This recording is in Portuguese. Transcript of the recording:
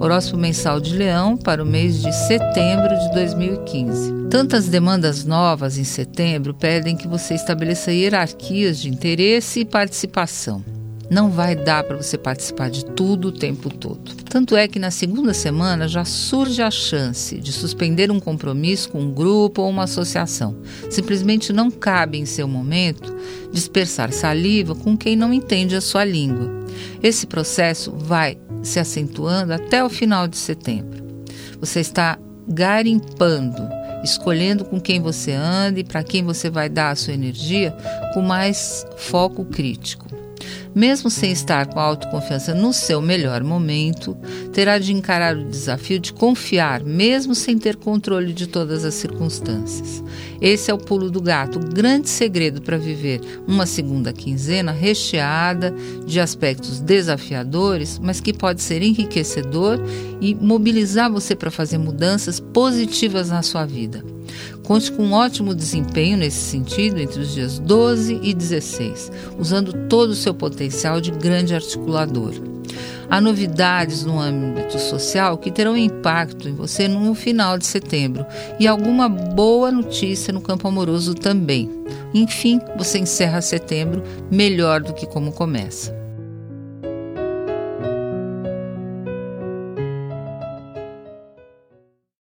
Horóscopo mensal de Leão para o mês de setembro de 2015. Tantas demandas novas em setembro pedem que você estabeleça hierarquias de interesse e participação. Não vai dar para você participar de tudo o tempo todo. Tanto é que na segunda semana já surge a chance de suspender um compromisso com um grupo ou uma associação. Simplesmente não cabe em seu momento dispersar saliva com quem não entende a sua língua. Esse processo vai se acentuando até o final de setembro. Você está garimpando, escolhendo com quem você anda e para quem você vai dar a sua energia com mais foco crítico. Mesmo sem estar com a autoconfiança no seu melhor momento, terá de encarar o desafio de confiar, mesmo sem ter controle de todas as circunstâncias. Esse é o pulo do gato, o grande segredo para viver uma segunda quinzena recheada de aspectos desafiadores, mas que pode ser enriquecedor e mobilizar você para fazer mudanças positivas na sua vida. Conte com um ótimo desempenho nesse sentido entre os dias 12 e 16, usando todo o seu potencial de grande articulador. Há novidades no âmbito social que terão impacto em você no final de setembro e alguma boa notícia no campo amoroso também. Enfim, você encerra setembro melhor do que como começa.